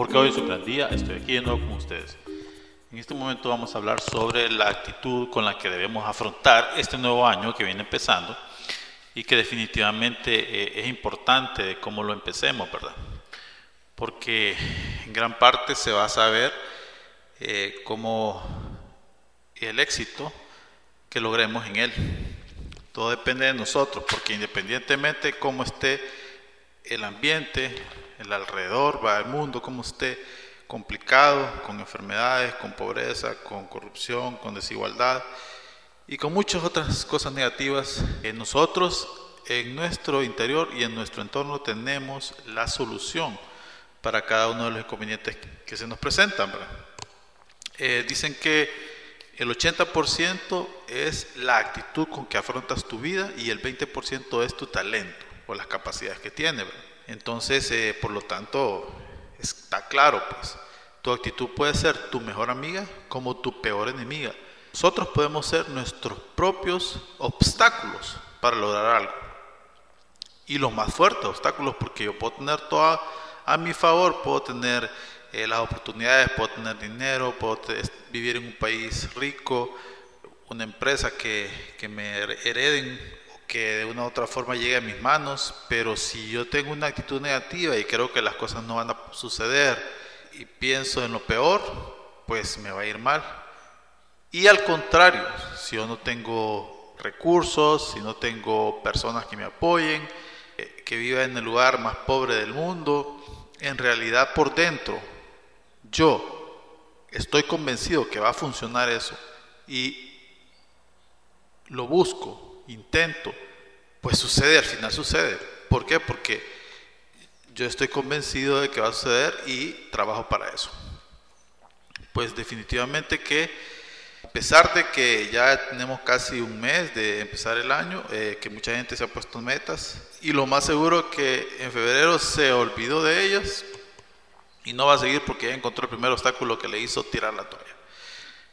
porque hoy es su gran día, estoy aquí de nuevo con ustedes. En este momento vamos a hablar sobre la actitud con la que debemos afrontar este nuevo año que viene empezando y que definitivamente eh, es importante de cómo lo empecemos, ¿verdad? Porque en gran parte se va a saber eh, cómo el éxito que logremos en él. Todo depende de nosotros, porque independientemente de cómo esté el ambiente, el alrededor, va el mundo, como esté complicado, con enfermedades, con pobreza, con corrupción, con desigualdad y con muchas otras cosas negativas, en nosotros, en nuestro interior y en nuestro entorno tenemos la solución para cada uno de los inconvenientes que se nos presentan. Eh, dicen que el 80% es la actitud con que afrontas tu vida y el 20% es tu talento o las capacidades que tienes. Entonces, eh, por lo tanto, está claro, pues, tu actitud puede ser tu mejor amiga como tu peor enemiga. Nosotros podemos ser nuestros propios obstáculos para lograr algo. Y los más fuertes obstáculos, porque yo puedo tener todo a, mi favor, puedo tener eh, las oportunidades, puedo tener dinero, puedo vivir en un país rico, una empresa que, que me hereden que de una u otra forma llegue a mis manos, pero si yo tengo una actitud negativa y creo que las cosas no van a suceder y pienso en lo peor, pues me va a ir mal. Y al contrario, si yo no tengo recursos, si no tengo personas que me apoyen, eh, que viva en el lugar más pobre del mundo, en realidad por dentro, yo estoy convencido que va a funcionar eso y lo busco intento, pues sucede, al final sucede. ¿Por qué? Porque yo estoy convencido de que va a suceder y trabajo para eso. Pues definitivamente que, a pesar de que ya tenemos casi un mes de empezar el año, eh, que mucha gente se ha puesto metas, y lo más seguro que en febrero se olvidó de ellas y no va a seguir porque ya encontró el primer obstáculo que le hizo tirar la toalla.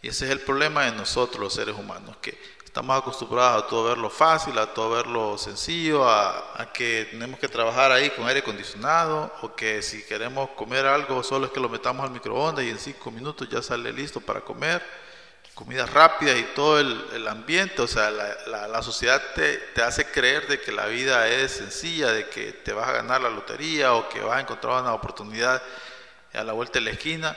Y ese es el problema de nosotros los seres humanos, que Estamos acostumbrados a todo verlo fácil, a todo verlo sencillo, a, que tenemos que trabajar ahí con aire acondicionado o que si queremos comer algo solo es que lo metamos al microondas y en cinco minutos ya sale listo para comer. Comida rápida y todo el, ambiente, o sea, la, la, sociedad te, te, hace creer de que la vida es sencilla, de que te vas a ganar la lotería o que vas a encontrar una oportunidad a la vuelta de la esquina.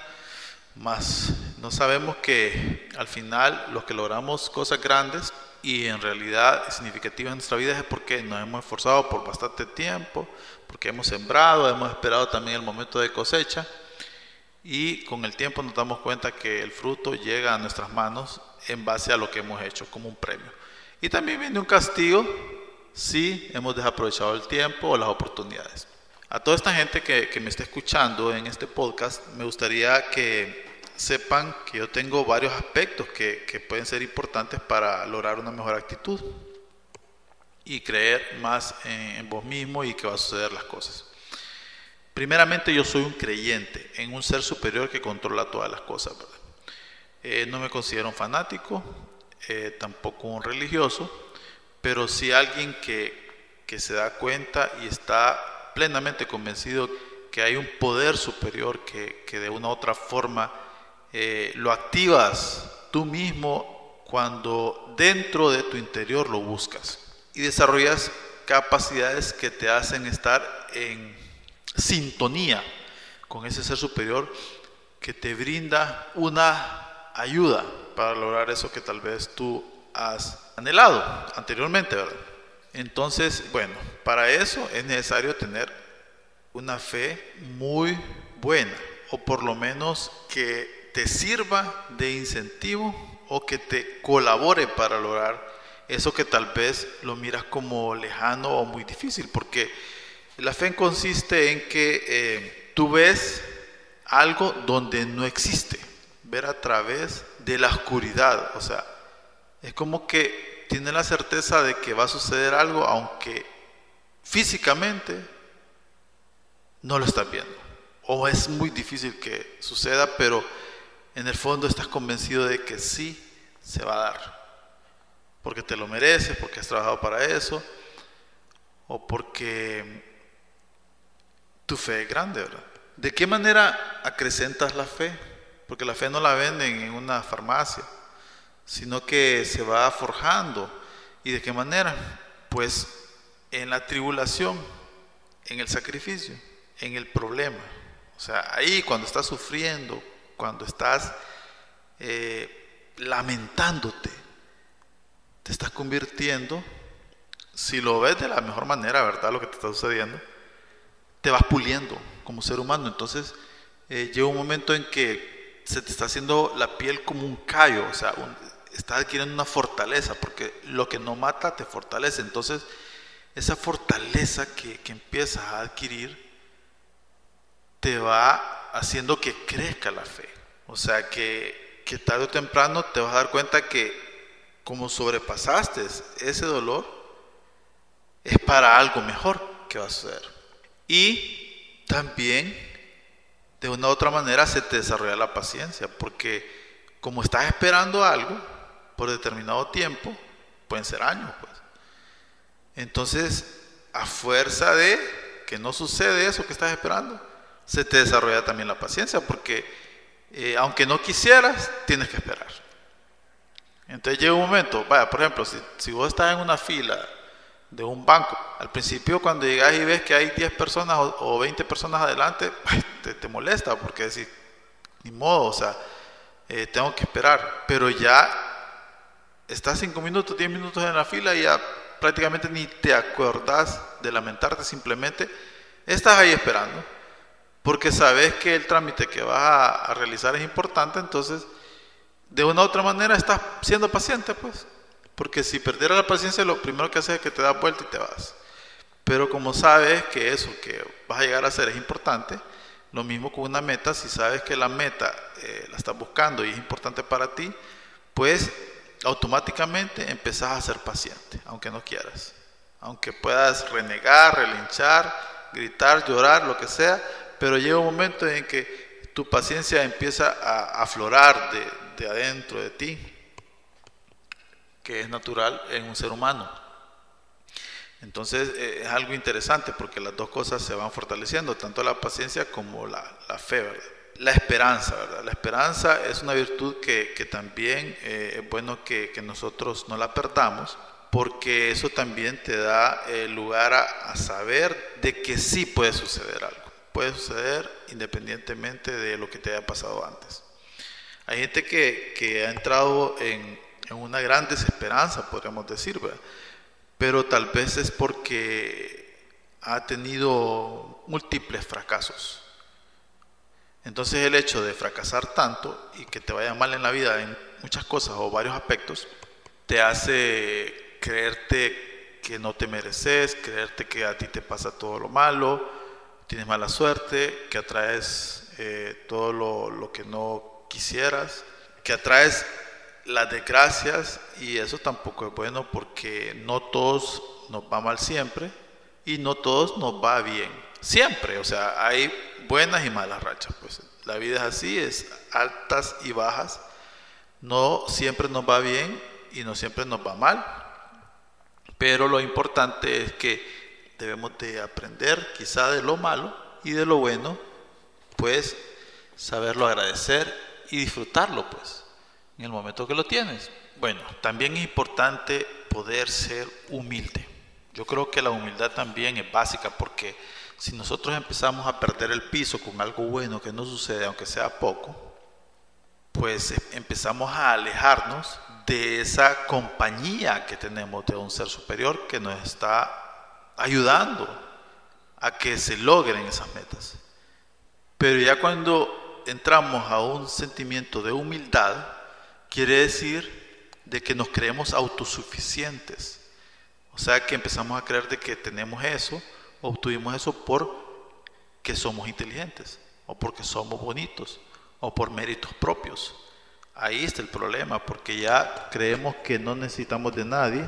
Más no sabemos que al final los que logramos cosas grandes y en realidad significativas en nuestra vida es porque nos hemos esforzado por bastante tiempo, porque hemos sembrado, hemos esperado también el momento de cosecha y con el tiempo nos damos cuenta que el fruto llega a nuestras manos en base a lo que hemos hecho como un premio. Y también viene un castigo si hemos desaprovechado el tiempo o las oportunidades. A toda esta gente que, que me está escuchando en este podcast, me gustaría que sepan que yo tengo varios aspectos que, que pueden ser importantes para lograr una mejor actitud y creer más en, vos mismo y que va a suceder las cosas. Primeramente yo soy un creyente en un ser superior que controla todas las cosas. Eh, no me considero un fanático, eh, tampoco un religioso, pero sí alguien que, que se da cuenta y está plenamente convencido que hay un poder superior que, que de una u otra forma eh, lo activas tú mismo cuando dentro de tu interior lo buscas y desarrollas capacidades que te hacen estar en sintonía con ese ser superior que te brinda una ayuda para lograr eso que tal vez tú has anhelado anteriormente, ¿verdad? Entonces, bueno, para eso es necesario tener una fe muy buena, o por lo menos que te sirva de incentivo o que te colabore para lograr eso que tal vez lo miras como lejano o muy difícil, porque la fe consiste en que eh, tú ves algo donde no existe, ver a través de la oscuridad, o sea, es como que tienes la certeza de que va a suceder algo aunque físicamente no lo estás viendo, o es muy difícil que suceda, pero en el fondo estás convencido de que sí se va a dar. Porque te lo mereces, porque has trabajado para eso, o porque tu fe es grande, ¿verdad? ¿De qué manera acrecentas la fe? Porque la fe no la venden en una farmacia, sino que se va forjando. ¿Y de qué manera? Pues en la tribulación, en el sacrificio, en el problema. O sea, ahí cuando estás sufriendo, cuando estás eh, lamentándote, te estás convirtiendo, si lo ves de la mejor manera, ¿verdad? Lo que te está sucediendo, te vas puliendo como ser humano. Entonces, eh, llega un momento en que se te está haciendo la piel como un callo, o sea, estás adquiriendo una fortaleza, porque lo que no mata te fortalece. Entonces, esa fortaleza que, que empiezas a adquirir te va haciendo que crezca la fe. O sea, que, que tarde o temprano te vas a dar cuenta que como sobrepasaste ese dolor, es para algo mejor que va a suceder. Y también, de una u otra manera, se te desarrolla la paciencia, porque como estás esperando algo por determinado tiempo, pueden ser años, pues. Entonces, a fuerza de que no sucede eso que estás esperando, se te desarrolla también la paciencia, porque eh, aunque no quisieras, tienes que esperar. Entonces llega un momento, vaya, por ejemplo, si, vos estás en una fila de un banco, al principio cuando llegas y ves que hay 10 personas o, 20 personas adelante, pues, te, molesta porque decís, ni modo, o sea, eh, tengo que esperar, pero ya estás 5 minutos, 10 minutos en la fila y ya prácticamente ni te acordás de lamentarte, simplemente estás ahí esperando, porque sabes que el trámite que vas a realizar es importante, entonces de una u otra manera estás siendo paciente, pues. Porque si perdieras la paciencia, lo primero que haces es que te das vuelta y te vas. Pero como sabes que eso que vas a llegar a hacer es importante, lo mismo con una meta, si sabes que la meta eh, la estás buscando y es importante para ti, pues automáticamente empezás a ser paciente, aunque no quieras. Aunque puedas renegar, relinchar, gritar, llorar, lo que sea, pero llega un momento en que tu paciencia empieza a aflorar de, adentro de ti, que es natural en un ser humano. Entonces eh, es algo interesante porque las dos cosas se van fortaleciendo, tanto la paciencia como la, fe, La esperanza, ¿verdad? La esperanza es una virtud que, también eh, es bueno que, nosotros no la perdamos, porque eso también te da eh, lugar a, saber de que sí puede suceder algo. Puede suceder independientemente de lo que te haya pasado antes. Hay gente que, ha entrado en, una gran desesperanza, podríamos decir, pero tal vez es porque ha tenido múltiples fracasos. Entonces el hecho de fracasar tanto y que te vaya mal en la vida en muchas cosas o varios aspectos, te hace creerte que no te mereces, creerte que a ti te pasa todo lo malo, tienes mala suerte, que atraes eh, todo lo, lo que no quisieras, que atraes las desgracias y eso tampoco es bueno porque no todos nos va mal siempre y no todos nos va bien siempre, o sea, hay buenas y malas rachas, pues. La vida es así, es altas y bajas, no siempre nos va bien y no siempre nos va mal, pero lo importante es que debemos de aprender quizá de lo malo y de lo bueno, pues saberlo agradecer y disfrutarlo, pues, en el momento que lo tienes. Bueno, también es importante poder ser humilde. Yo creo que la humildad también es básica porque si nosotros empezamos a perder el piso con algo bueno que no sucede, aunque sea poco, pues empezamos a alejarnos de esa compañía que tenemos de un ser superior que nos está ayudando a que se logren esas metas. Pero ya cuando entramos a un sentimiento de humildad, quiere decir de que nos creemos autosuficientes. O sea que empezamos a creer de que tenemos eso, obtuvimos eso por que somos inteligentes, o porque somos bonitos, o por méritos propios. Ahí está el problema, porque ya creemos que no necesitamos de nadie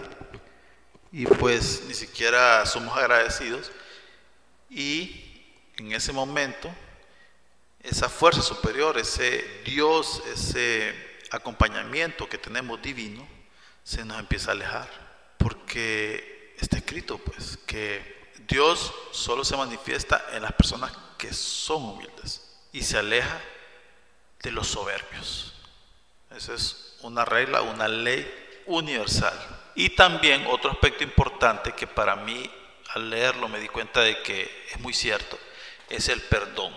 y pues ni siquiera somos agradecidos. Y en ese momento esa fuerza superior, ese Dios, ese acompañamiento que tenemos divino, se nos empieza a alejar. Porque está escrito, pues, que Dios solo se manifiesta en las personas que son humildes y se aleja de los soberbios. Esa es una regla, una ley universal. Y también otro aspecto importante que para mí al leerlo me di cuenta de que es muy cierto, es el perdón.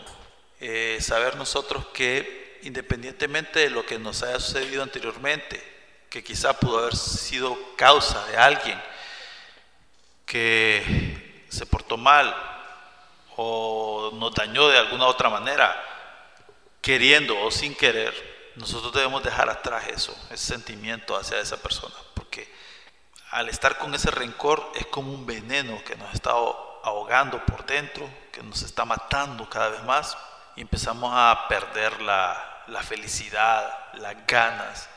Eh, saber nosotros que independientemente de lo que nos haya sucedido anteriormente, que quizá pudo haber sido causa de alguien que se portó mal o nos dañó de alguna otra manera, queriendo o sin querer, nosotros debemos dejar atrás eso, ese sentimiento hacia esa persona, al estar con ese rencor es como un veneno que nos está ahogando por dentro, que nos está matando cada vez más y empezamos a perder la, la felicidad, las ganas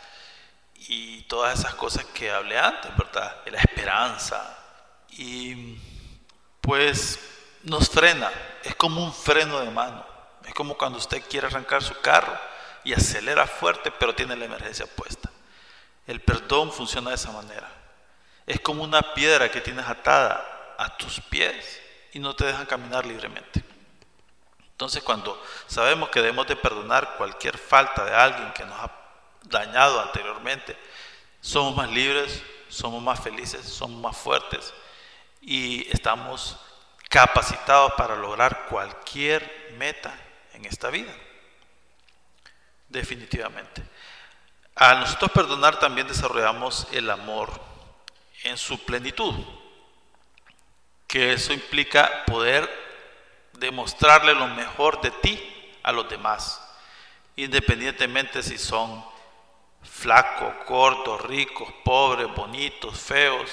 y todas esas cosas que hablé antes, ¿verdad? La esperanza. Y pues nos frena, es como un freno de mano. Es como cuando usted quiere arrancar su carro y acelera fuerte, pero tiene la emergencia puesta. El perdón funciona de esa manera. Es como una piedra que tienes atada a tus pies y no te dejan caminar libremente. Entonces cuando sabemos que debemos de perdonar cualquier falta de alguien que nos ha dañado anteriormente, somos más libres, somos más felices, somos más fuertes y estamos capacitados para lograr cualquier meta en esta vida. Definitivamente. Al nosotros perdonar también desarrollamos el amor en su plenitud, que eso implica poder demostrarle lo mejor de ti a los demás, independientemente si son flacos, cortos, ricos, pobres, bonitos, feos,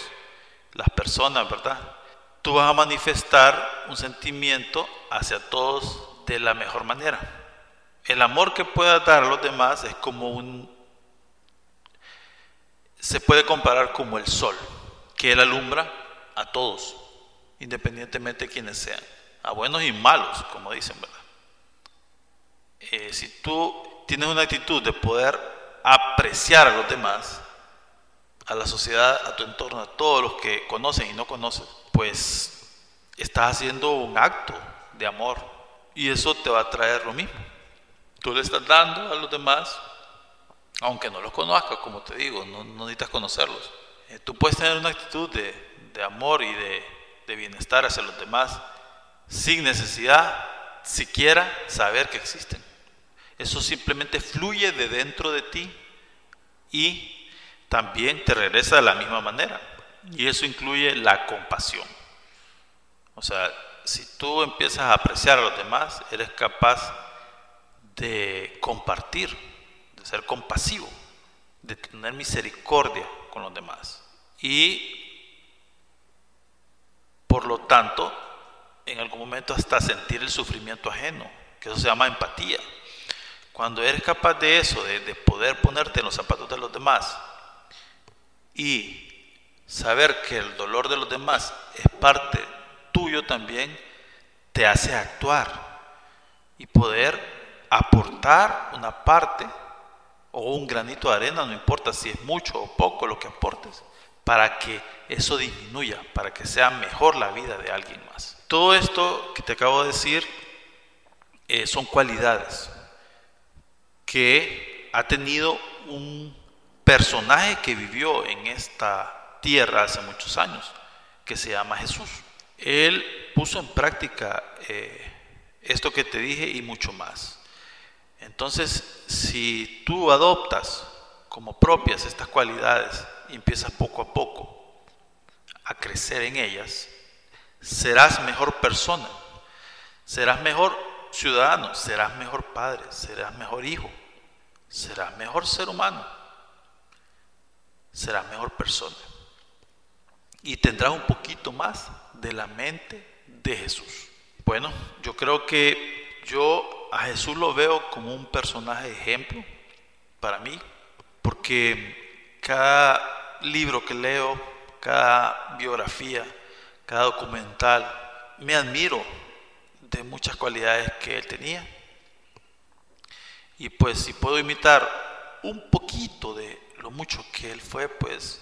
las personas, ¿verdad? Tú vas a manifestar un sentimiento hacia todos de la mejor manera. El amor que puedas dar a los demás es como un... se puede comparar como el sol, que él alumbra a todos, independientemente de quienes sean a buenos y malos, como dicen, ¿verdad? Eh, si tú tienes una actitud de poder apreciar a los demás, a la sociedad, a tu entorno, a todos los que conocen y no conocen, pues estás haciendo un acto de amor y eso te va a traer lo mismo. Tú le estás dando a los demás, aunque no los conozcas, como te digo, no, necesitas conocerlos. Eh, tú puedes tener una actitud de, amor y de, de bienestar hacia los demás sin necesidad siquiera saber que existen. Eso simplemente fluye de dentro de ti y también te regresa de la misma manera. Y eso incluye la compasión. O sea, si tú empiezas a apreciar a los demás, eres capaz de compartir, de ser compasivo, de tener misericordia con los demás. Y por lo tanto, en algún momento hasta sentir el sufrimiento ajeno, que eso se llama empatía. Cuando eres capaz de eso, de, poder ponerte en los zapatos de los demás y saber que el dolor de los demás es parte tuyo también, te hace actuar y poder aportar una parte o un granito de arena, no importa si es mucho o poco lo que aportes, para que eso disminuya, para que sea mejor la vida de alguien más. Todo esto que te acabo de decir eh, son cualidades que ha tenido un personaje que vivió en esta tierra hace muchos años, que se llama Jesús. Él puso en práctica eh, esto que te dije y mucho más. Entonces, si tú adoptas como propias estas cualidades y empiezas poco a poco a crecer en ellas, serás mejor persona, serás mejor ciudadano, serás mejor padre, serás mejor hijo, serás mejor ser humano, serás mejor persona. Y tendrás un poquito más de la mente de Jesús. Bueno, yo creo que yo a Jesús lo veo como un personaje ejemplo para mí, porque cada libro que leo, cada biografía, cada documental, me admiro de muchas cualidades que él tenía. Y pues si puedo imitar un poquito de lo mucho que él fue, pues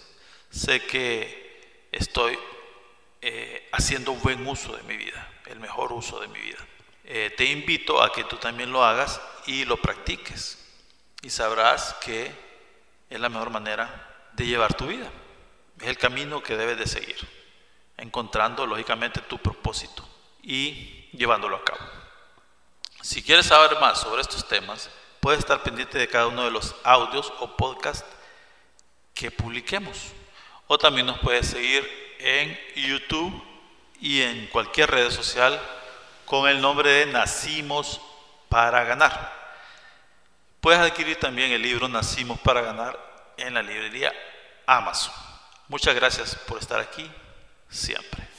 sé que estoy eh, haciendo buen uso de mi vida, el mejor uso de mi vida. Eh, te invito a que tú también lo hagas y lo practiques y sabrás que es la mejor manera de llevar tu vida. Es el camino que debes de seguir, encontrando lógicamente tu propósito y llevándolo a cabo. Si quieres saber más sobre estos temas, puedes estar pendiente de cada uno de los audios o podcasts que publiquemos. O también nos puedes seguir en YouTube y en cualquier red social con el nombre de Nacimos para Ganar. Puedes adquirir también el libro Nacimos para Ganar en la librería Amazon. Muchas gracias por estar aquí siempre.